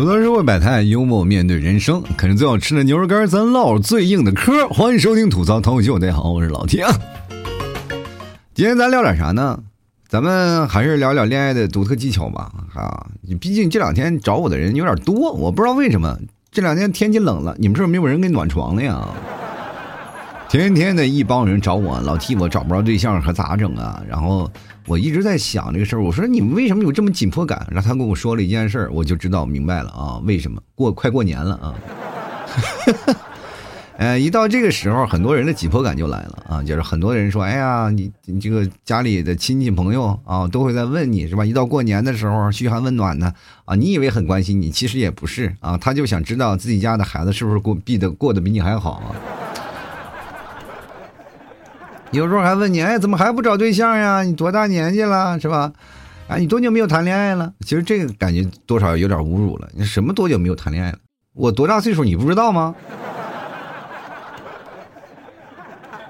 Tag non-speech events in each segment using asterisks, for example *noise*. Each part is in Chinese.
吐槽社会百态，幽默面对人生，啃着最好吃的牛肉干，咱唠最硬的嗑。欢迎收听吐槽脱口秀，大家好，我是老天。今天咱聊点啥呢？咱们还是聊聊恋爱的独特技巧吧。啊，毕竟这两天找我的人有点多，我不知道为什么这两天天气冷了，你们是不是没有人给暖床了呀？天天的一帮人找我，老替我找不着对象，可咋整啊？然后我一直在想这个事儿，我说你们为什么有这么紧迫感？然后他跟我说了一件事儿，我就知道明白了啊，*laughs* 为什么过快过年了啊？呃，*laughs* 一到这个时候，很多人的紧迫感就来了啊，就是很多人说，哎呀，你你这个家里的亲戚朋友啊，都会在问你是吧？一到过年的时候，嘘寒问暖的啊，你以为很关心你，其实也不是啊，他就想知道自己家的孩子是不是过比的过得比你还好啊。有时候还问你，哎，怎么还不找对象呀？你多大年纪了，是吧？啊，你多久没有谈恋爱了？其实这个感觉多少有点侮辱了。你什么多久没有谈恋爱了？我多大岁数你不知道吗？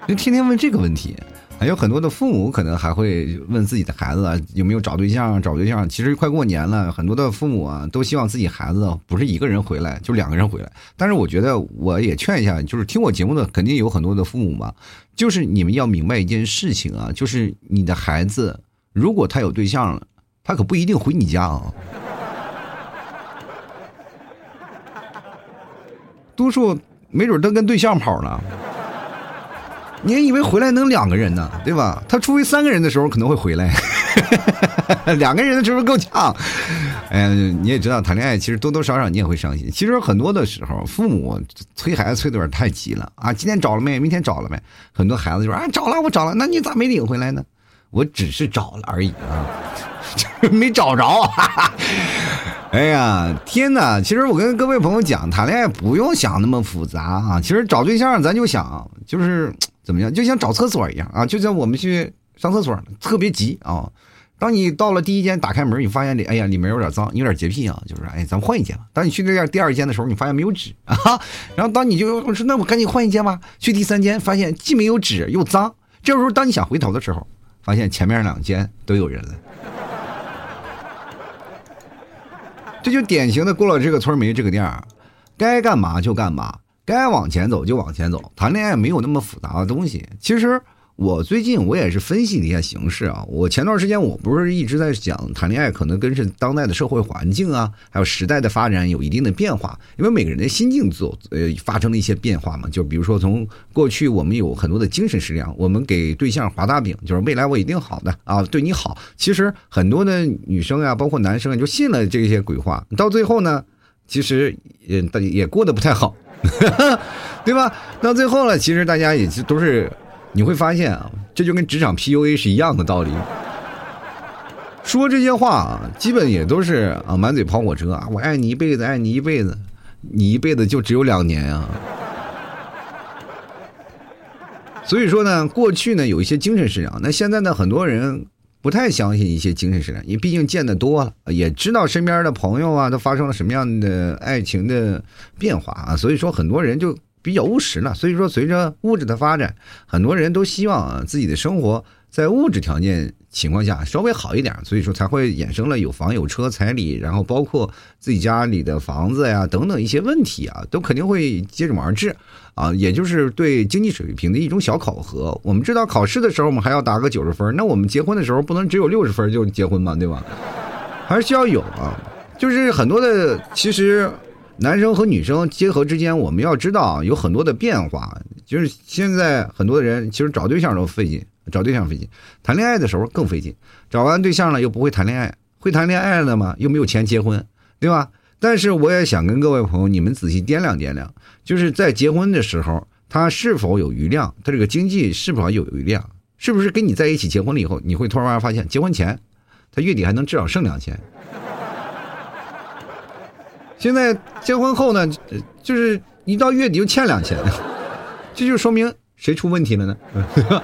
就天天问这个问题。还有很多的父母可能还会问自己的孩子啊有没有找对象，找对象。其实快过年了，很多的父母啊都希望自己孩子不是一个人回来，就两个人回来。但是我觉得我也劝一下，就是听我节目的肯定有很多的父母嘛，就是你们要明白一件事情啊，就是你的孩子如果他有对象了，他可不一定回你家啊。*laughs* 多数没准都跟对象跑了。你以为回来能两个人呢，对吧？他除非三个人的时候可能会回来，*laughs* 两个人的时候够呛。哎，你也知道谈恋爱其实多多少少你也会伤心。其实很多的时候，父母催孩子催的有点太急了啊！今天找了没？明天找了没？很多孩子就说啊，找了，我找了，那你咋没领回来呢？我只是找了而已啊，*laughs* 没找着。哈 *laughs* 哈哎呀，天哪！其实我跟各位朋友讲，谈恋爱不用想那么复杂啊。其实找对象咱就想就是。怎么样？就像找厕所一样啊！就像我们去上厕所，特别急啊！当你到了第一间，打开门，你发现里，哎呀，里面有点脏，有点洁癖啊，就是哎，咱们换一间吧。当你去这第二间的时候，你发现没有纸啊！*laughs* 然后当你就说，那我赶紧换一间吧。去第三间，发现既没有纸又脏。这时候，当你想回头的时候，发现前面两间都有人了。这就典型的过了这个村没这个店该干嘛就干嘛。该往前走就往前走，谈恋爱没有那么复杂的东西。其实我最近我也是分析了一下形势啊。我前段时间我不是一直在讲谈恋爱可能跟是当代的社会环境啊，还有时代的发展有一定的变化，因为每个人的心境走呃发生了一些变化嘛。就比如说从过去我们有很多的精神食粮，我们给对象画大饼，就是未来我一定好的啊，对你好。其实很多的女生啊，包括男生啊，就信了这些鬼话，到最后呢，其实也也过得不太好。*laughs* 对吧？到最后了，其实大家也是都是，你会发现啊，这就跟职场 PUA 是一样的道理。说这些话啊，基本也都是啊，满嘴跑火车啊，我爱你一辈子，爱你一辈子，你一辈子就只有两年啊。所以说呢，过去呢有一些精神食粮，那现在呢很多人。不太相信一些精神食粮，因为毕竟见得多了，也知道身边的朋友啊都发生了什么样的爱情的变化啊，所以说很多人就比较务实了。所以说，随着物质的发展，很多人都希望啊自己的生活在物质条件情况下稍微好一点，所以说才会衍生了有房有车彩礼，然后包括自己家里的房子呀等等一些问题啊，都肯定会接踵而至。啊，也就是对经济水平的一种小考核。我们知道考试的时候，我们还要打个九十分，那我们结婚的时候不能只有六十分就结婚嘛，对吧？还是需要有啊。就是很多的，其实男生和女生结合之间，我们要知道有很多的变化。就是现在很多的人其实找对象都费劲，找对象费劲，谈恋爱的时候更费劲。找完对象了又不会谈恋爱，会谈恋爱了吗？又没有钱结婚，对吧？但是我也想跟各位朋友，你们仔细掂量掂量，就是在结婚的时候，他是否有余量，他这个经济是否有余量，是不是跟你在一起结婚了以后，你会突然发现，结婚前他月底还能至少剩两千，现在结婚后呢，就是一到月底就欠两千，*laughs* 这就说明谁出问题了呢？*laughs*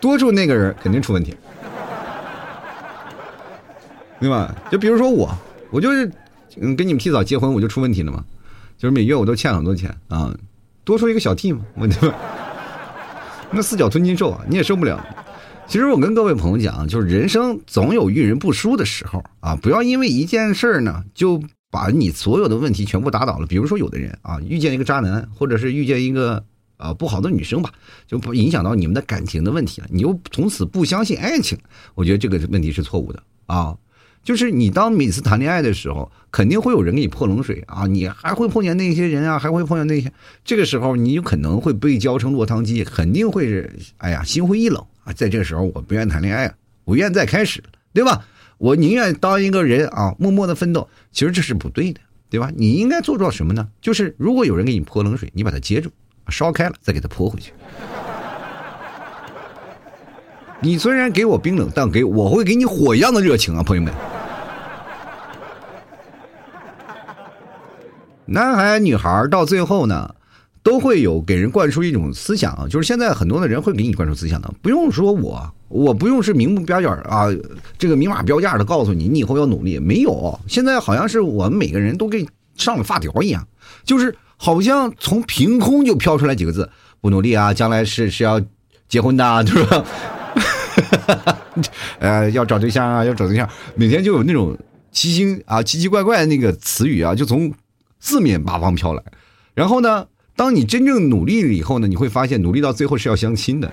多数那个人肯定出问题，对吧？就比如说我。我就是，嗯，跟你们提早结婚，我就出问题了嘛，就是每月我都欠很多钱啊，多出一个小 T 嘛，我就 *laughs* 那四脚吞金兽啊，你也受不了。其实我跟各位朋友讲，就是人生总有遇人不淑的时候啊，不要因为一件事儿呢，就把你所有的问题全部打倒了。比如说有的人啊，遇见一个渣男，或者是遇见一个啊不好的女生吧，就不影响到你们的感情的问题了。你又从此不相信爱情，我觉得这个问题是错误的啊。就是你当每次谈恋爱的时候，肯定会有人给你泼冷水啊，你还会碰见那些人啊，还会碰见那些，这个时候你有可能会被浇成落汤鸡，肯定会是，哎呀，心灰意冷啊。在这个时候，我不愿谈恋爱了，我愿再开始，对吧？我宁愿当一个人啊，默默的奋斗。其实这是不对的，对吧？你应该做到什么呢？就是如果有人给你泼冷水，你把它接住，烧开了再给他泼回去。你虽然给我冰冷，但给我会给你火一样的热情啊，朋友们。男孩女孩到最后呢，都会有给人灌输一种思想啊，就是现在很多的人会给你灌输思想的，不用说我，我不用是明目标价啊，这个明码标价的告诉你，你以后要努力。没有，现在好像是我们每个人都给上了发条一样，就是好像从凭空就飘出来几个字：不努力啊，将来是是要结婚的，*laughs* 对吧？*laughs* 呃，要找对象啊，要找对象，每天就有那种奇形啊、奇奇怪怪的那个词语啊，就从。四面八方飘来，然后呢？当你真正努力了以后呢？你会发现，努力到最后是要相亲的。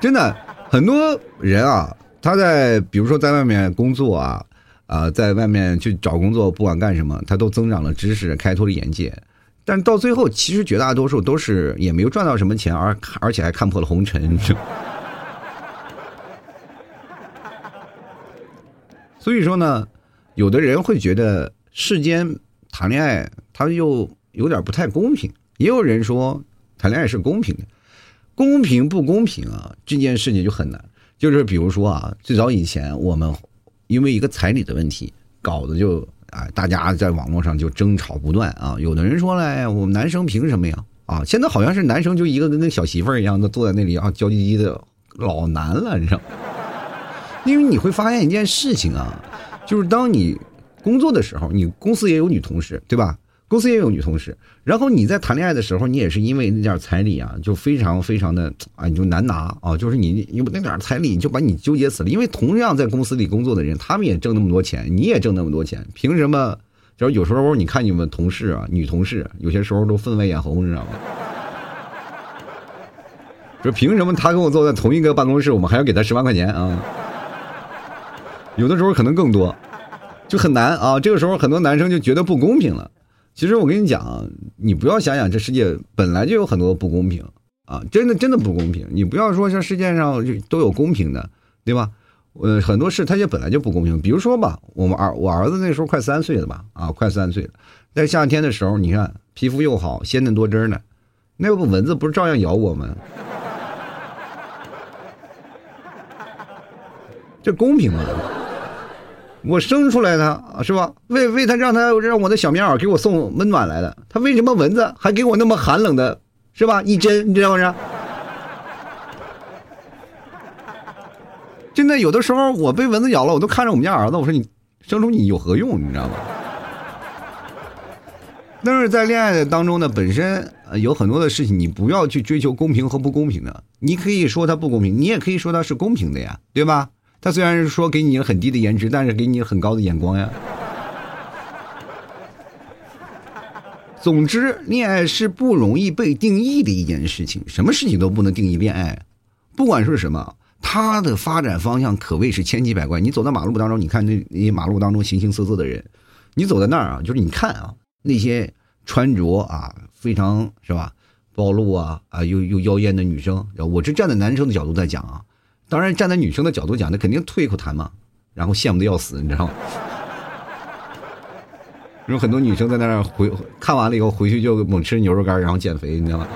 真的，很多人啊，他在比如说在外面工作啊，啊，在外面去找工作，不管干什么，他都增长了知识，开拓了眼界。但到最后，其实绝大多数都是也没有赚到什么钱，而而且还看破了红尘。*laughs* 所以说呢。有的人会觉得世间谈恋爱，他又有点不太公平。也有人说谈恋爱是公平的，公平不公平啊？这件事情就很难。就是比如说啊，最早以前我们因为一个彩礼的问题，搞得就啊，大家在网络上就争吵不断啊。有的人说嘞，我们男生凭什么呀？啊，现在好像是男生就一个跟那小媳妇儿一样的坐在那里啊，娇滴滴的老难了，你知道？因为你会发现一件事情啊。就是当你工作的时候，你公司也有女同事，对吧？公司也有女同事。然后你在谈恋爱的时候，你也是因为那点彩礼啊，就非常非常的啊，你就难拿啊。就是你有那点彩礼，就把你纠结死了。因为同样在公司里工作的人，他们也挣那么多钱，你也挣那么多钱，凭什么？就是有时候你看你们同事啊，女同事有些时候都分外眼红，你知道吗？说凭什么他跟我坐在同一个办公室，我们还要给他十万块钱啊？有的时候可能更多，就很难啊。这个时候很多男生就觉得不公平了。其实我跟你讲，你不要想想这世界本来就有很多不公平啊，真的真的不公平。你不要说像世界上都有公平的，对吧？呃，很多事它就本来就不公平。比如说吧，我们儿我儿子那时候快三岁了吧，啊，快三岁了，在夏天的时候，你看皮肤又好，鲜嫩多汁呢，那不蚊子不是照样咬我吗？这公平吗？我生出来的是吧？为为他让他让我的小棉袄给我送温暖来的，他为什么蚊子还给我那么寒冷的，是吧？一针，你知道不是？*laughs* 真的有的时候我被蚊子咬了，我都看着我们家儿子，我说你生出你有何用？你知道吗？但是在恋爱的当中呢，本身有很多的事情，你不要去追求公平和不公平的，你可以说它不公平，你也可以说它是公平的呀，对吧？他虽然是说给你很低的颜值，但是给你很高的眼光呀。总之，恋爱是不容易被定义的一件事情，什么事情都不能定义恋爱。不管是什么，它的发展方向可谓是千奇百怪。你走在马路当中，你看那那些马路当中形形色色的人，你走在那儿啊，就是你看啊，那些穿着啊非常是吧暴露啊啊又又妖艳的女生，我是站在男生的角度在讲啊。当然，站在女生的角度讲，那肯定吐一口痰嘛，然后羡慕的要死，你知道吗？*laughs* 有很多女生在那儿回看完了以后，回去就猛吃牛肉干，然后减肥，你知道吗？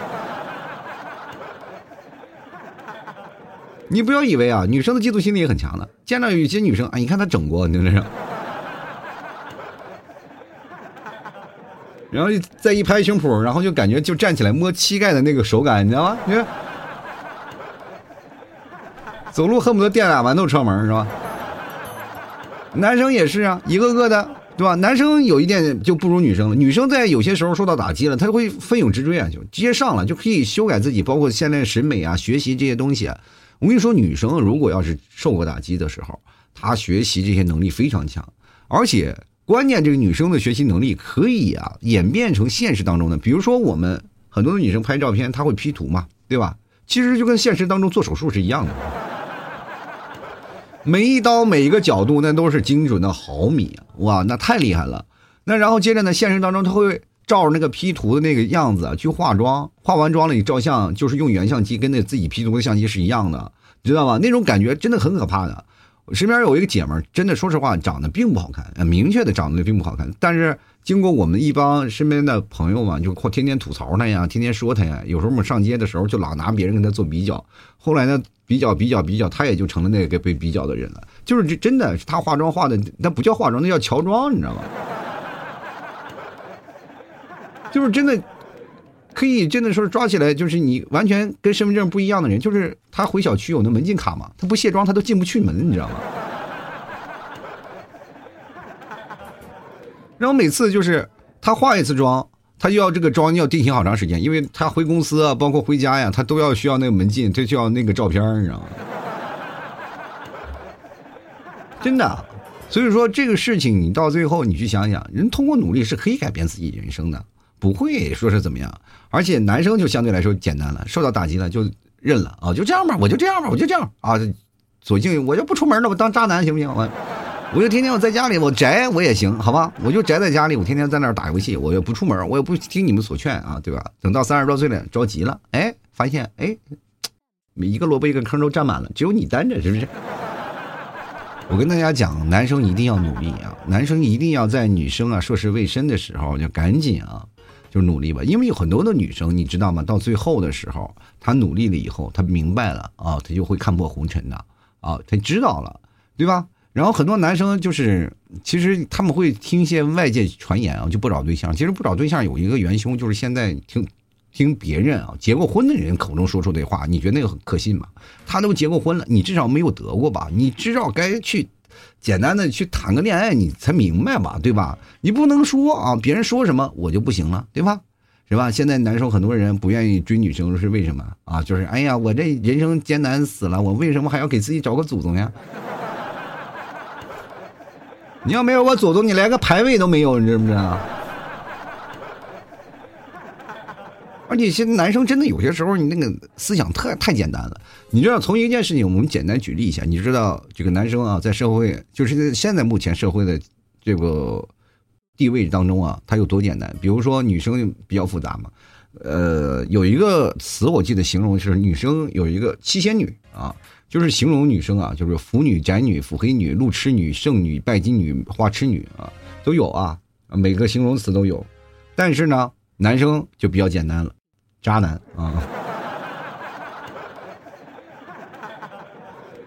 你不要以为啊，女生的嫉妒心理也很强的，见到有些女生啊，你看她整过，你知道吗？然后再一拍胸脯，然后就感觉就站起来摸膝盖的那个手感，你知道吗？你看。走路恨不得垫俩馒头车门是吧？男生也是啊，一个个的对吧？男生有一点就不如女生了，女生在有些时候受到打击了，她会奋勇直追啊，就直接上了，就可以修改自己，包括现在审美啊、学习这些东西。我跟你说，女生如果要是受过打击的时候，她学习这些能力非常强，而且关键这个女生的学习能力可以啊演变成现实当中的，比如说我们很多的女生拍照片，她会 P 图嘛，对吧？其实就跟现实当中做手术是一样的。每一刀每一个角度，那都是精准的毫米啊！哇，那太厉害了。那然后接着呢，现实当中他会照着那个 P 图的那个样子去化妆，化完妆了你照相就是用原相机，跟那自己 P 图的相机是一样的，你知道吗？那种感觉真的很可怕的。我身边有一个姐们儿，真的说实话长得并不好看，明确的长得并不好看。但是经过我们一帮身边的朋友嘛，就天天吐槽她呀，天天说她呀。有时候我们上街的时候就老拿别人跟她做比较。后来呢？比较比较比较，他也就成了那个被比较的人了。就是这真的是他化妆化的，那不叫化妆，那叫乔装，你知道吗？就是真的可以真的说抓起来，就是你完全跟身份证不一样的人。就是他回小区有那门禁卡嘛，他不卸妆他都进不去门，你知道吗？然后每次就是他化一次妆。他就要这个妆要定型好长时间，因为他回公司啊，包括回家呀，他都要需要那个门禁，他需要那个照片，你知道吗？真的，所以说这个事情你到最后你去想想，人通过努力是可以改变自己人生的，不会说是怎么样。而且男生就相对来说简单了，受到打击了就认了啊，就这样吧，我就这样吧，我就这样啊，索性我就不出门了，我当渣男行不行？我。我就天天我在家里，我宅我也行，好吧？我就宅在家里，我天天在那儿打游戏，我也不出门，我也不听你们所劝啊，对吧？等到三十多岁了，着急了，哎，发现哎，每一个萝卜一个坑都占满了，只有你单着，是不是？*laughs* 我跟大家讲，男生一定要努力啊，男生一定要在女生啊涉世未深的时候就赶紧啊，就努力吧，因为有很多的女生，你知道吗？到最后的时候，她努力了以后，她明白了啊，她就会看破红尘的啊，她知道了，对吧？然后很多男生就是，其实他们会听一些外界传言啊，就不找对象。其实不找对象有一个元凶，就是现在听听别人啊结过婚的人口中说出的话，你觉得那个很可信吗？他都结过婚了，你至少没有得过吧？你至少该去简单的去谈个恋爱，你才明白吧？对吧？你不能说啊，别人说什么我就不行了，对吧？是吧？现在男生很多人不愿意追女生是为什么啊？就是哎呀，我这人生艰难死了，我为什么还要给自己找个祖宗呀？你要没有我祖宗，你连个排位都没有，你知不知道？而且现在男生真的有些时候，你那个思想太太简单了。你知道，从一件事情，我们简单举例一下，你知道这个男生啊，在社会，就是现在目前社会的这个地位当中啊，他有多简单？比如说，女生比较复杂嘛。呃，有一个词我记得形容是女生有一个七仙女啊。就是形容女生啊，就是腐女、宅女、腐黑女、路痴女、剩女、拜金女、花痴女啊，都有啊，每个形容词都有。但是呢，男生就比较简单了，渣男啊，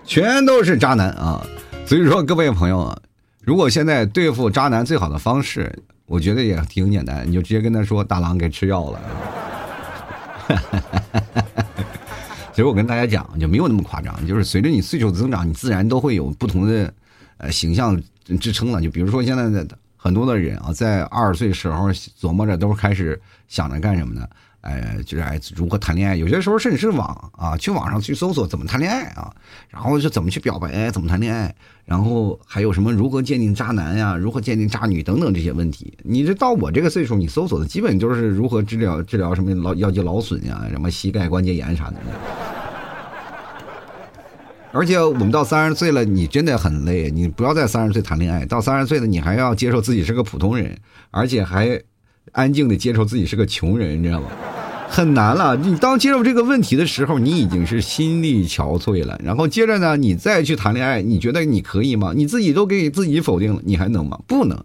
全都是渣男啊。所以说，各位朋友啊，如果现在对付渣男最好的方式，我觉得也挺简单，你就直接跟他说：“大郎给吃药了。*laughs* ”其实我跟大家讲，就没有那么夸张。就是随着你岁数增长，你自然都会有不同的呃形象支撑了。就比如说现在的很多的人啊，在二十岁时候琢磨着，都开始想着干什么呢？哎，就是哎如何谈恋爱。有些时候甚至是网啊，去网上去搜索怎么谈恋爱啊，然后是怎么去表白，怎么谈恋爱，然后还有什么如何鉴定渣男呀，如何鉴定渣女等等这些问题。你这到我这个岁数，你搜索的基本就是如何治疗治疗什么劳腰肌劳损呀，什么膝盖关节炎啥的。而且我们到三十岁了，你真的很累。你不要在三十岁谈恋爱，到三十岁了，你还要接受自己是个普通人，而且还安静的接受自己是个穷人，你知道吗？很难了。你当接受这个问题的时候，你已经是心力憔悴了。然后接着呢，你再去谈恋爱，你觉得你可以吗？你自己都给自己否定了，你还能吗？不能。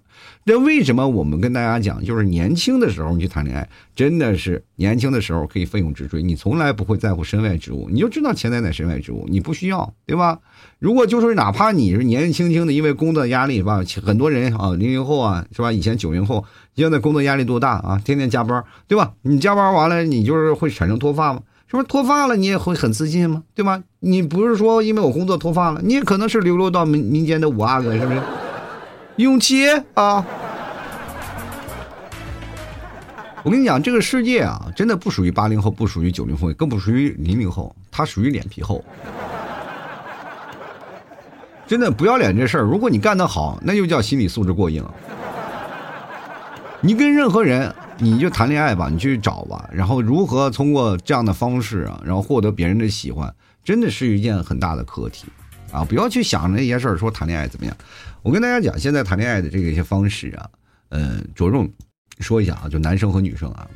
那为什么我们跟大家讲，就是年轻的时候你去谈恋爱，真的是年轻的时候可以奋勇直追，你从来不会在乎身外之物，你就知道钱财乃身外之物，你不需要，对吧？如果就是哪怕你是年轻轻的，因为工作压力吧，很多人啊，零零后啊，是吧？以前九零后，现在工作压力多大啊？天天加班，对吧？你加班完了，你就是会产生脱发吗？是不是脱发了，你也会很自信吗？对吧？你不是说因为我工作脱发了，你也可能是流落到民民间的五阿哥，是不是？勇气啊！*laughs* 我跟你讲，这个世界啊，真的不属于八零后，不属于九零后，更不属于零零后，它属于脸皮厚。真的不要脸这事儿，如果你干得好，那就叫心理素质过硬。你跟任何人，你就谈恋爱吧，你去找吧，然后如何通过这样的方式啊，然后获得别人的喜欢，真的是一件很大的课题啊！不要去想那些事儿，说谈恋爱怎么样。我跟大家讲，现在谈恋爱的这个一些方式啊，嗯，着重说一下啊，就男生和女生啊。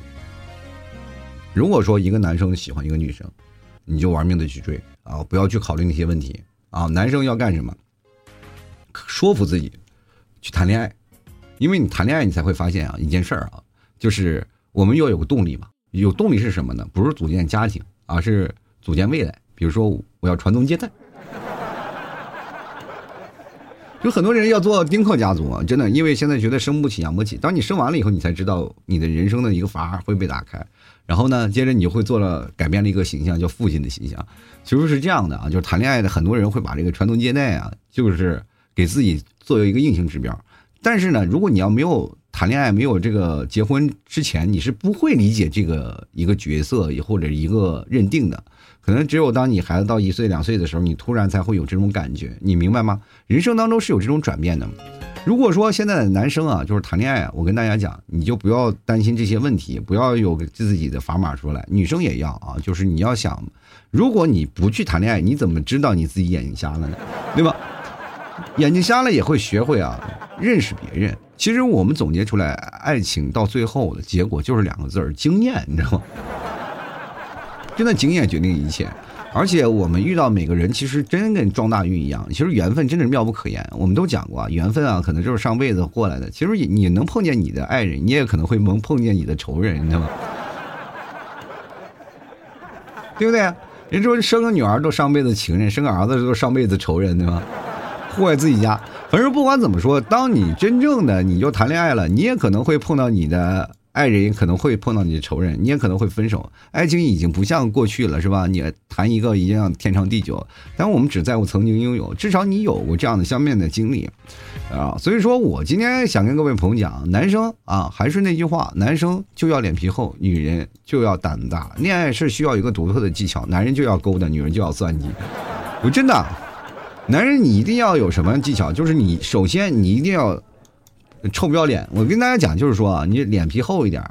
如果说一个男生喜欢一个女生，你就玩命的去追啊，不要去考虑那些问题啊。男生要干什么？说服自己去谈恋爱。因为你谈恋爱，你才会发现啊，一件事儿啊，就是我们要有个动力嘛。有动力是什么呢？不是组建家庭，而是组建未来。比如说，我要传宗接代。有很多人要做丁克家族啊，真的，因为现在觉得生不起养不起。当你生完了以后，你才知道你的人生的一个阀会被打开。然后呢，接着你就会做了改变了一个形象，叫父亲的形象。其实是这样的啊，就是谈恋爱的很多人会把这个传宗接代啊，就是给自己作为一个硬性指标。但是呢，如果你要没有谈恋爱，没有这个结婚之前，你是不会理解这个一个角色或者一个认定的。可能只有当你孩子到一岁两岁的时候，你突然才会有这种感觉，你明白吗？人生当中是有这种转变的。如果说现在的男生啊，就是谈恋爱，我跟大家讲，你就不要担心这些问题，不要有自己的砝码出来。女生也要啊，就是你要想，如果你不去谈恋爱，你怎么知道你自己眼睛瞎了呢？对吧？*laughs* 眼睛瞎了也会学会啊，认识别人。其实我们总结出来，爱情到最后的结果就是两个字儿：经验，你知道吗？真的经验决定一切。而且我们遇到每个人，其实真跟撞大运一样。其实缘分真的是妙不可言。我们都讲过，缘分啊，可能就是上辈子过来的。其实你你能碰见你的爱人，你也可能会能碰见你的仇人，你知道吗？*laughs* 对不对？人说生个女儿都上辈子情人，生个儿子都上辈子仇人，对吗？祸害自己家，反正不管怎么说，当你真正的你就谈恋爱了，你也可能会碰到你的爱人也，可能会碰到你的仇人，你也可能会分手。爱情已经不像过去了，是吧？你谈一个一样天长地久，但我们只在乎曾经拥有，至少你有过这样的相面的经历啊。所以说我今天想跟各位朋友讲，男生啊，还是那句话，男生就要脸皮厚，女人就要胆大。恋爱是需要一个独特的技巧，男人就要勾搭，女人就要算计。我真的。男人，你一定要有什么技巧？就是你首先你一定要臭不要脸。我跟大家讲，就是说啊，你脸皮厚一点，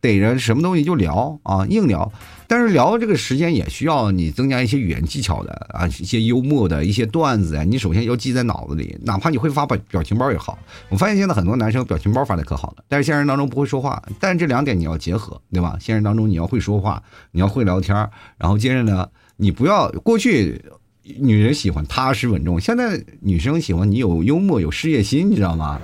逮着什么东西就聊啊，硬聊。但是聊这个时间也需要你增加一些语言技巧的啊，一些幽默的一些段子呀，你首先要记在脑子里，哪怕你会发表表情包也好。我发现现在很多男生表情包发的可好了，但是现实当中不会说话。但是这两点你要结合，对吧？现实当中你要会说话，你要会聊天，然后接着呢，你不要过去。女人喜欢踏实稳重，现在女生喜欢你有幽默、有事业心，你知道吗？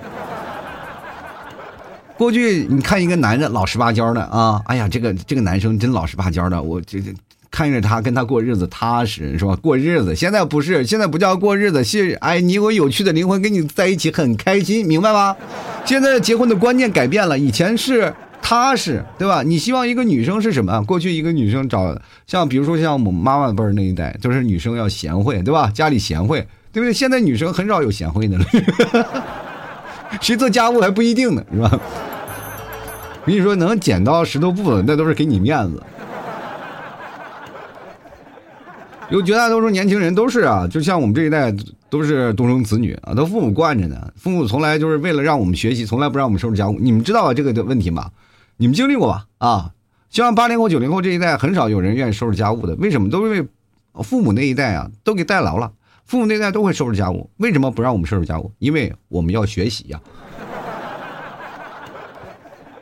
过去你看一个男的老实巴交的啊，哎呀，这个这个男生真老实巴交的，我这这看着他跟他过日子踏实是吧？过日子，现在不是，现在不叫过日子，是哎，你有有趣的灵魂跟你在一起很开心，明白吗？现在结婚的观念改变了，以前是。踏实，对吧？你希望一个女生是什么？过去一个女生找像，比如说像我们妈妈辈儿那一代，就是女生要贤惠，对吧？家里贤惠，对不对？现在女生很少有贤惠的了，谁做家务还不一定呢，是吧？我跟你说，能捡到石头布的，那都是给你面子。有绝大多数年轻人都是啊，就像我们这一代都是独生子女啊，都父母惯着呢。父母从来就是为了让我们学习，从来不让我们收拾家务。你们知道这个的问题吗？你们经历过吧？啊，像八零后、九零后这一代，很少有人愿意收拾家务的。为什么？都因为父母那一代啊，都给代劳了。父母那代都会收拾家务，为什么不让我们收拾家务？因为我们要学习呀。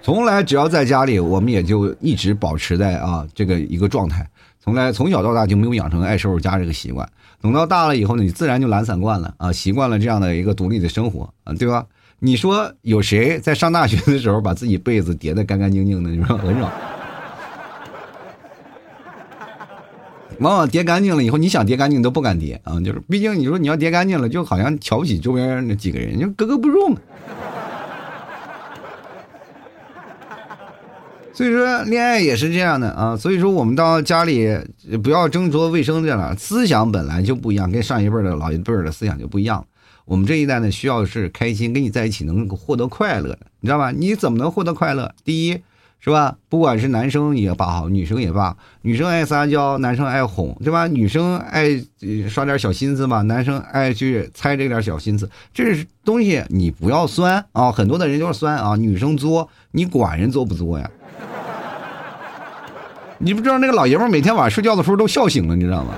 从来只要在家里，我们也就一直保持在啊这个一个状态。从来从小到大就没有养成爱收拾家这个习惯。等到大了以后呢，你自然就懒散惯了啊，习惯了这样的一个独立的生活啊，对吧？你说有谁在上大学的时候把自己被子叠得干干净净的？你说很少。往往叠干净了以后，你想叠干净都不敢叠啊，就是毕竟你说你要叠干净了，就好像瞧不起周边那几个人，就格格不入嘛。所以说，恋爱也是这样的啊。所以说，我们到家里不要争夺卫生去了。思想本来就不一样，跟上一辈的老一辈的思想就不一样。我们这一代呢，需要是开心，跟你在一起能够获得快乐的，你知道吧？你怎么能获得快乐？第一，是吧？不管是男生也罢好，女生也罢，女生爱撒娇，男生爱哄，对吧？女生爱耍点小心思嘛，男生爱去猜这点小心思。这是东西，你不要酸啊！很多的人就是酸啊，女生作，你管人作不作呀？*laughs* 你不知道那个老爷们每天晚上睡觉的时候都笑醒了，你知道吗？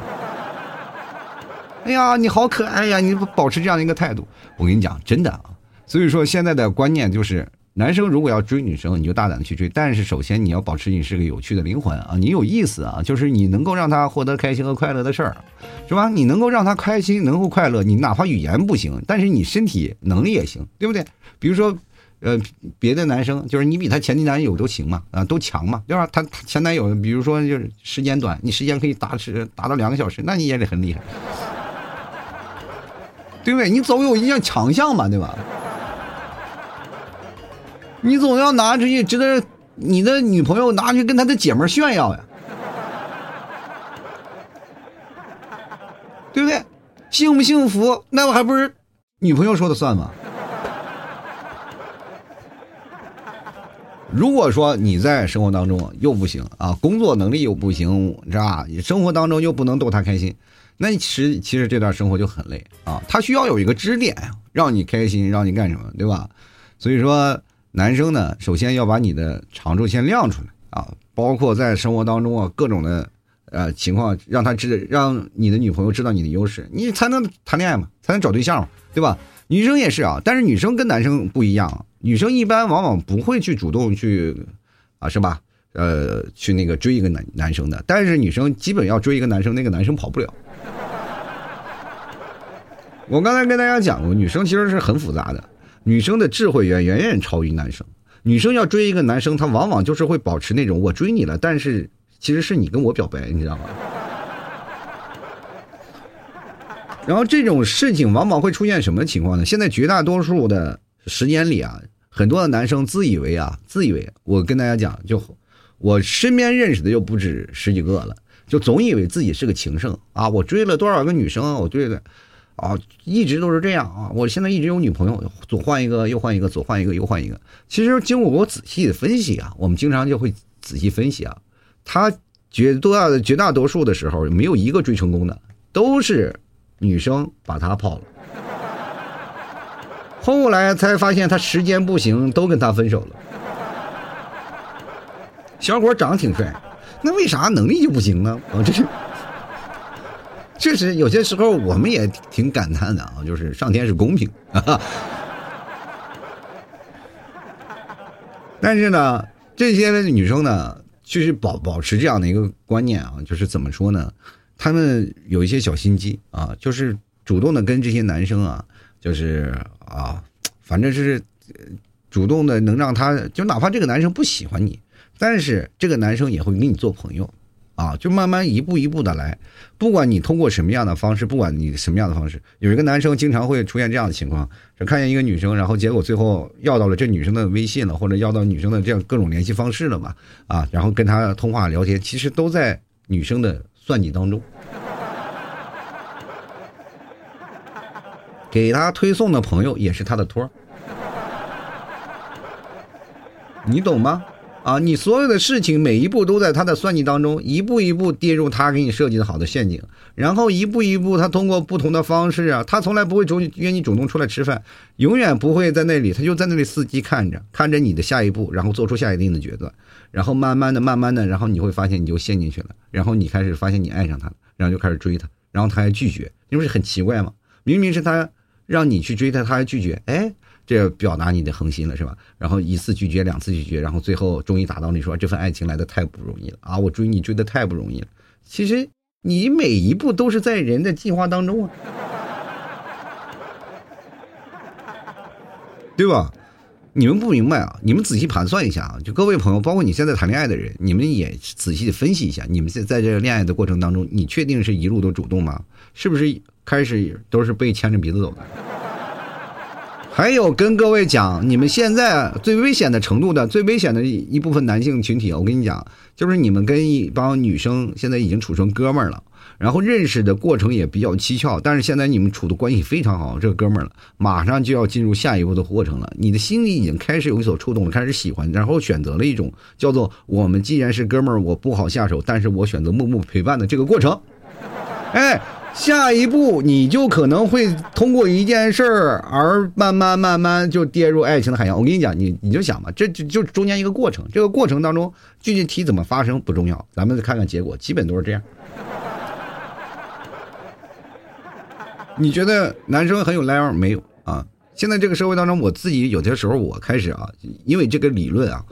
哎呀，你好可爱呀！你保持这样的一个态度，我跟你讲，真的啊。所以说，现在的观念就是，男生如果要追女生，你就大胆的去追。但是，首先你要保持你是个有趣的灵魂啊，你有意思啊，就是你能够让他获得开心和快乐的事儿，是吧？你能够让他开心，能够快乐，你哪怕语言不行，但是你身体能力也行，对不对？比如说，呃，别的男生就是你比他前男友都行嘛，啊，都强嘛，对吧？他前男友，比如说就是时间短，你时间可以达时达到两个小时，那你也得很厉害。对不对？你总有一项强项嘛，对吧？你总要拿出去，值得你的女朋友拿去跟她的姐们炫耀呀，对不对？幸不幸福，那我还不是女朋友说的算吗？如果说你在生活当中又不行啊，工作能力又不行，是吧？生活当中又不能逗她开心。那其实其实这段生活就很累啊，他需要有一个支点，让你开心，让你干什么，对吧？所以说，男生呢，首先要把你的长处先亮出来啊，包括在生活当中啊，各种的呃情况，让他知，让你的女朋友知道你的优势，你才能谈恋爱嘛，才能找对象嘛，对吧？女生也是啊，但是女生跟男生不一样，女生一般往往不会去主动去啊，是吧？呃，去那个追一个男男生的，但是女生基本要追一个男生，那个男生跑不了。*laughs* 我刚才跟大家讲过，女生其实是很复杂的，女生的智慧远远远超于男生。女生要追一个男生，她往往就是会保持那种我追你了，但是其实是你跟我表白，你知道吗？然后这种事情往往会出现什么情况呢？现在绝大多数的时间里啊，很多的男生自以为啊，自以为我跟大家讲，就我身边认识的就不止十几个了，就总以为自己是个情圣啊，我追了多少个女生啊，我追了。啊，一直都是这样啊！我现在一直有女朋友，左换一个，右换一个，左换一个，右换一个。其实经过我仔细的分析啊，我们经常就会仔细分析啊，他绝多大绝大多数的时候没有一个追成功的，都是女生把他泡了。后来才发现他时间不行，都跟他分手了。小伙长得挺帅，那为啥能力就不行呢？啊，这是。确实，有些时候我们也挺感叹的啊，就是上天是公平啊。但是呢，这些女生呢，确实保保持这样的一个观念啊，就是怎么说呢？她们有一些小心机啊，就是主动的跟这些男生啊，就是啊，反正是主动的能让他，就哪怕这个男生不喜欢你，但是这个男生也会跟你做朋友。啊，就慢慢一步一步的来，不管你通过什么样的方式，不管你什么样的方式，有一个男生经常会出现这样的情况，就看见一个女生，然后结果最后要到了这女生的微信了，或者要到女生的这样各种联系方式了嘛，啊，然后跟她通话聊天，其实都在女生的算计当中，给他推送的朋友也是他的托你懂吗？啊，你所有的事情每一步都在他的算计当中，一步一步跌入他给你设计的好的陷阱，然后一步一步他通过不同的方式啊，他从来不会主约你主动出来吃饭，永远不会在那里，他就在那里伺机看着，看着你的下一步，然后做出下一定的决断，然后慢慢的、慢慢的，然后你会发现你就陷进去了，然后你开始发现你爱上他了，然后就开始追他，然后他还拒绝，你不是很奇怪吗？明明是他让你去追他，他还拒绝，哎。这表达你的恒心了是吧？然后一次拒绝，两次拒绝，然后最后终于达到你说这份爱情来的太不容易了啊！我追你追的太不容易了。其实你每一步都是在人的计划当中啊，对吧？你们不明白啊？你们仔细盘算一下啊！就各位朋友，包括你现在谈恋爱的人，你们也仔细的分析一下，你们在在这个恋爱的过程当中，你确定是一路都主动吗？是不是开始都是被牵着鼻子走的？还有跟各位讲，你们现在最危险的程度的最危险的一部分男性群体，我跟你讲，就是你们跟一帮女生现在已经处成哥们儿了，然后认识的过程也比较蹊跷，但是现在你们处的关系非常好，这哥们儿了，马上就要进入下一步的过程了，你的心里已经开始有所触动了，开始喜欢，然后选择了一种叫做我们既然是哥们儿，我不好下手，但是我选择默默陪伴的这个过程，哎。下一步，你就可能会通过一件事儿而慢慢慢慢就跌入爱情的海洋。我跟你讲，你你就想吧，这就就中间一个过程。这个过程当中，具体怎么发生不重要，咱们再看看结果，基本都是这样。你觉得男生很有来往没有啊？现在这个社会当中，我自己有些时候我开始啊，因为这个理论啊，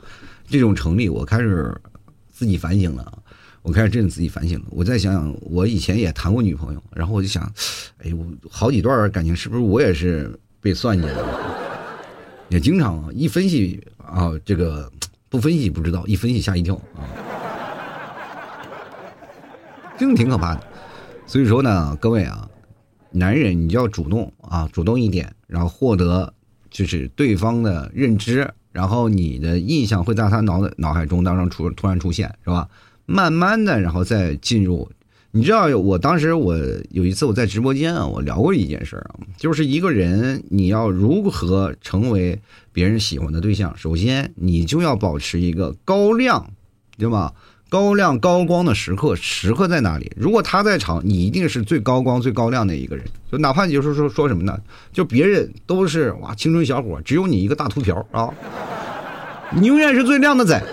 这种成立，我开始自己反省了。我开始真的自己反省了，我再想想，我以前也谈过女朋友，然后我就想，哎，我好几段感情是不是我也是被算计的？也经常一分析啊，这个不分析不知道，一分析吓一跳啊，真的挺可怕的。所以说呢，各位啊，男人你就要主动啊，主动一点，然后获得就是对方的认知，然后你的印象会在他脑脑海中当中出突然出现，是吧？慢慢的，然后再进入。你知道，我当时我有一次我在直播间啊，我聊过一件事啊，就是一个人你要如何成为别人喜欢的对象，首先你就要保持一个高亮，对吧？高亮高光的时刻，时刻在哪里？如果他在场，你一定是最高光、最高亮的一个人。就哪怕你就是说说什么呢？就别人都是哇青春小伙，只有你一个大秃瓢啊，你永远是最亮的仔。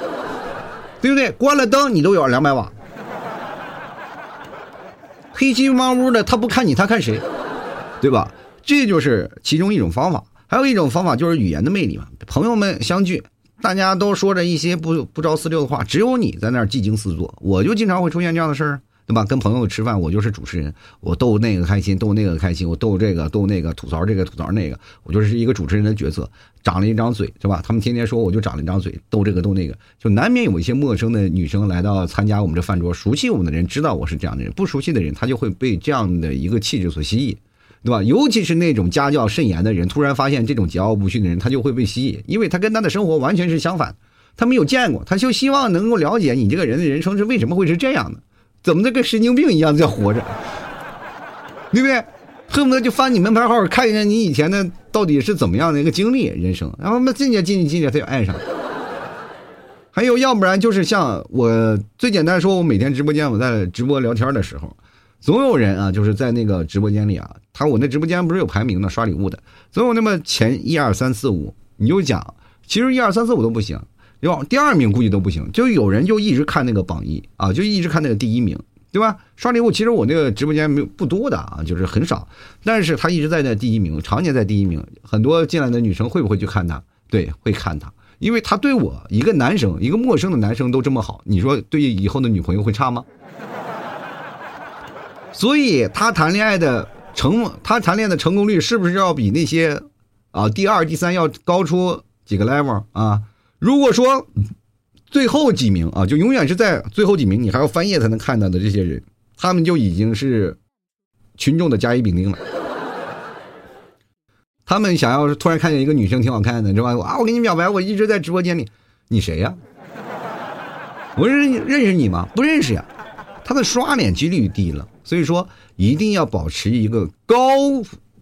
对不对？关了灯，你都有两百瓦。黑漆麻屋的，他不看你，他看谁？对吧？这就是其中一种方法。还有一种方法就是语言的魅力嘛。朋友们相聚，大家都说着一些不不着四六的话，只有你在那儿技惊四座。我就经常会出现这样的事儿。对吧？跟朋友吃饭，我就是主持人，我逗那个开心，逗那个开心，我逗这个逗那个，吐槽这个吐槽那个，我就是一个主持人的角色，长了一张嘴，是吧？他们天天说我就长了一张嘴，逗这个逗那个，就难免有一些陌生的女生来到参加我们这饭桌，熟悉我们的人知道我是这样的人，不熟悉的人他就会被这样的一个气质所吸引，对吧？尤其是那种家教甚严的人，突然发现这种桀骜不驯的人，他就会被吸引，因为他跟他的生活完全是相反，他没有见过，他就希望能够了解你这个人的人生是为什么会是这样的。怎么的跟神经病一样在活着，对不对？恨不得就翻你门牌号，看一下你以前的到底是怎么样的一个经历人生，然后那进去进去进去他就爱上。还有要不然就是像我最简单说，我每天直播间我在直播聊天的时候，总有人啊，就是在那个直播间里啊，他我那直播间不是有排名的刷礼物的，总有那么前一二三四五，你就讲，其实一二三四五都不行。哟，第二名估计都不行，就有人就一直看那个榜一啊，就一直看那个第一名，对吧？刷礼物其实我那个直播间没有不多的啊，就是很少，但是他一直在那第一名，常年在第一名。很多进来的女生会不会去看他？对，会看他，因为他对我一个男生，一个陌生的男生都这么好，你说对以后的女朋友会差吗？*laughs* 所以他谈恋爱的成，他谈恋爱的成功率是不是要比那些啊第二、第三要高出几个 level 啊？如果说最后几名啊，就永远是在最后几名，你还要翻页才能看到的这些人，他们就已经是群众的甲乙丙丁了。*laughs* 他们想要是突然看见一个女生挺好看的，是吧？啊，我给你表白，我一直在直播间里，你谁呀？我认认识你吗？不认识呀。他的刷脸几率低了，所以说一定要保持一个高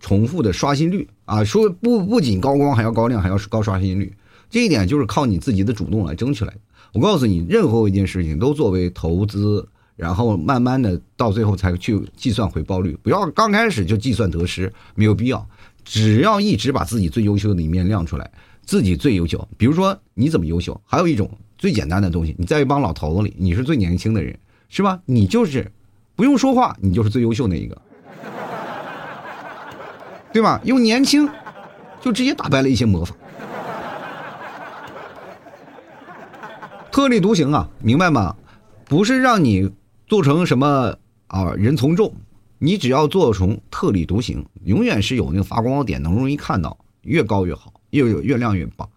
重复的刷新率啊！说不不仅高光，还要高亮，还要高刷新率。这一点就是靠你自己的主动来争取来的。我告诉你，任何一件事情都作为投资，然后慢慢的到最后才去计算回报率。不要刚开始就计算得失，没有必要。只要一直把自己最优秀的一面亮出来，自己最优秀。比如说你怎么优秀？还有一种最简单的东西，你在一帮老头子里，你是最年轻的人，是吧？你就是不用说话，你就是最优秀那一个，对吧？用年轻就直接打败了一些魔法。特立独行啊，明白吗？不是让你做成什么啊人从众，你只要做成特立独行，永远是有那个发光点，能容易看到，越高越好，越有越亮越棒。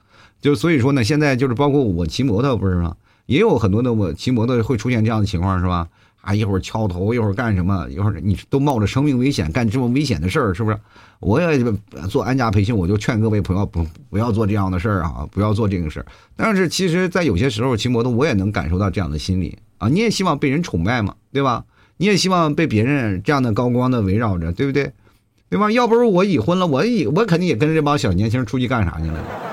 就所以说呢，现在就是包括我骑摩托不是吗？也有很多的我骑摩托会出现这样的情况是吧？啊，一会儿敲头，一会儿干什么，一会儿你都冒着生命危险干这么危险的事儿，是不是？我也做安家培训，我就劝各位朋友不不要做这样的事儿啊，不要做这个事儿。但是其实，在有些时候骑摩托，我也能感受到这样的心理啊。你也希望被人崇拜嘛，对吧？你也希望被别人这样的高光的围绕着，对不对？对吧？要不是我已婚了，我已我肯定也跟着这帮小年轻出去干啥去了。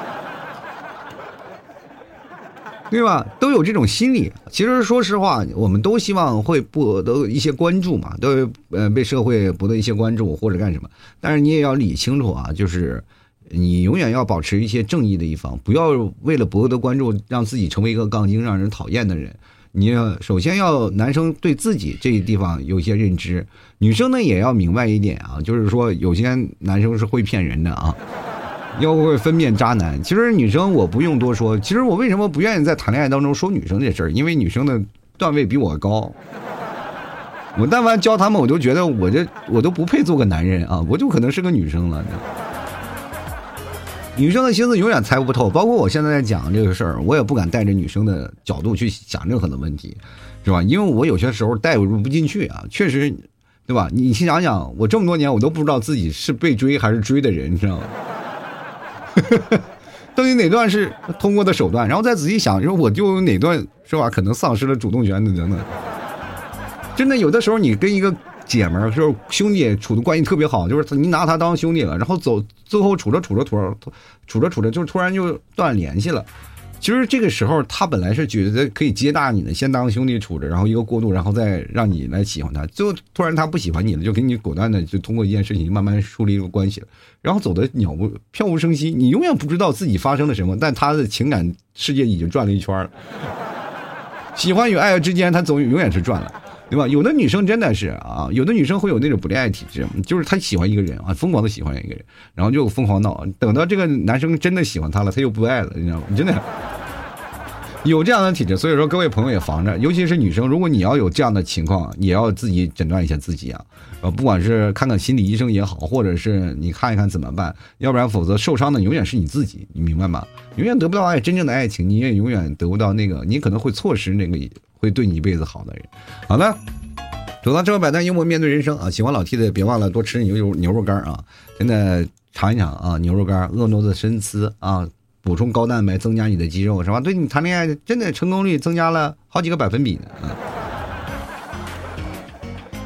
对吧？都有这种心理。其实说实话，我们都希望会博得一些关注嘛，都呃被社会博得一些关注或者干什么。但是你也要理清楚啊，就是你永远要保持一些正义的一方，不要为了博得关注，让自己成为一个杠精，让人讨厌的人。你要首先要男生对自己这一地方有一些认知，女生呢也要明白一点啊，就是说有些男生是会骗人的啊。要会分辨渣男，其实女生我不用多说。其实我为什么不愿意在谈恋爱当中说女生这事儿？因为女生的段位比我高，我但凡教他们，我都觉得我这我都不配做个男人啊，我就可能是个女生了。女生的心思永远猜不透，包括我现在在讲这个事儿，我也不敢带着女生的角度去想任何的问题，是吧？因为我有些时候带入不进去啊，确实，对吧？你先想想，我这么多年我都不知道自己是被追还是追的人，你知道吗？*laughs* 到底哪段是通过的手段？然后再仔细想，说我就哪段是吧？可能丧失了主动权的等等。真的有的时候，你跟一个姐们儿就是兄弟处的关系特别好，就是你拿他当兄弟了，然后走最后处着处着突然处着处着就突然就断联系了。其实这个时候，他本来是觉得可以接纳你的，先当兄弟处着，然后一个过渡，然后再让你来喜欢他。最后突然他不喜欢你了，就给你果断的就通过一件事情慢慢树立一个关系了，然后走的鸟不飘无声息，你永远不知道自己发生了什么，但他的情感世界已经转了一圈了。喜欢与爱之间，他总永远是转了。对吧？有的女生真的是啊，有的女生会有那种不恋爱体质，就是她喜欢一个人啊，疯狂的喜欢一个人，然后就疯狂闹，等到这个男生真的喜欢她了，她又不爱了，你知道吗？真的 *laughs* 有这样的体质，所以说各位朋友也防着，尤其是女生，如果你要有这样的情况，也要自己诊断一下自己啊，呃，不管是看看心理医生也好，或者是你看一看怎么办，要不然否则受伤的永远是你自己，你明白吗？永远得不到爱，真正的爱情，你也永远得不到那个，你可能会错失那个。会对你一辈子好的人，好的，走到这个百态幽默面对人生啊！喜欢老 T 的别忘了多吃牛肉牛肉干啊！真的尝一尝啊，牛肉干婀娜的身姿啊，补充高蛋白，增加你的肌肉是吧？对你谈恋爱真的成功率增加了好几个百分比呢啊！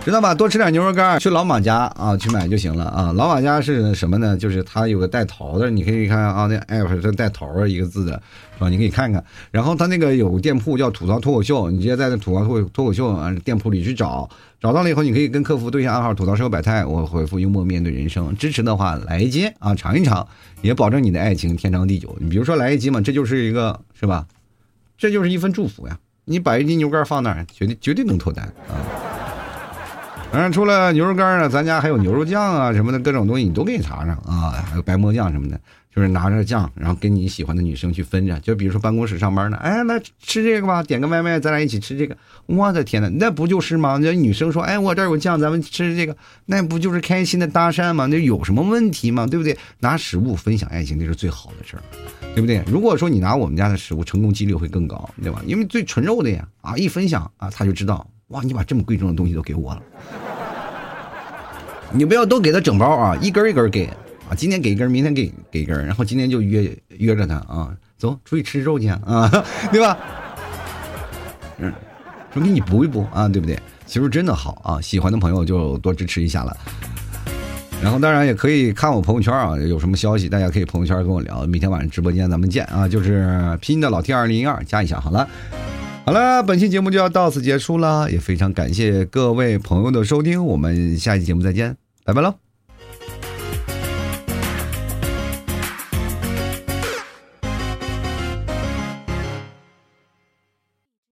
知道吧？多吃点牛肉干，去老马家啊去买就行了啊！老马家是什么呢？就是它有个带头的，你可以看啊，那 app 是带头一个字的，是吧？你可以看看。然后它那个有店铺叫吐槽脱口秀，你直接在那吐槽脱脱口秀啊店铺里去找，找到了以后，你可以跟客服对一下暗号，吐槽生活百态，我回复幽默面对人生。支持的话来一斤啊，尝一尝，也保证你的爱情天长地久。你比如说来一斤嘛，这就是一个是吧？这就是一份祝福呀！你把一斤牛肝放那儿，绝对绝对能脱单啊！当然，除了牛肉干呢，咱家还有牛肉酱啊什么的各种东西，你都可以尝尝啊，还有白馍酱什么的，就是拿着酱，然后跟你喜欢的女生去分着。就比如说办公室上班呢，哎，来吃这个吧，点个外卖，咱俩一起吃这个。我的天呐，那不就是吗？那女生说，哎，我这儿有酱，咱们吃这个，那不就是开心的搭讪吗？那有什么问题吗？对不对？拿食物分享爱情，那是最好的事儿，对不对？如果说你拿我们家的食物，成功几率会更高，对吧？因为最纯肉的呀，啊，一分享啊，他就知道，哇，你把这么贵重的东西都给我了。你不要都给他整包啊，一根一根给啊，今天给一根，明天给给一根，然后今天就约约着他啊，走出去吃肉去啊，*laughs* 对吧？嗯，说给你补一补啊，对不对？其实真的好啊，喜欢的朋友就多支持一下了。然后当然也可以看我朋友圈啊，有什么消息大家可以朋友圈跟我聊。明天晚上直播间咱们见啊，就是拼音的老 T 二零一二加一下好了。好了，本期节目就要到此结束了，也非常感谢各位朋友的收听，我们下期节目再见。拜拜喽。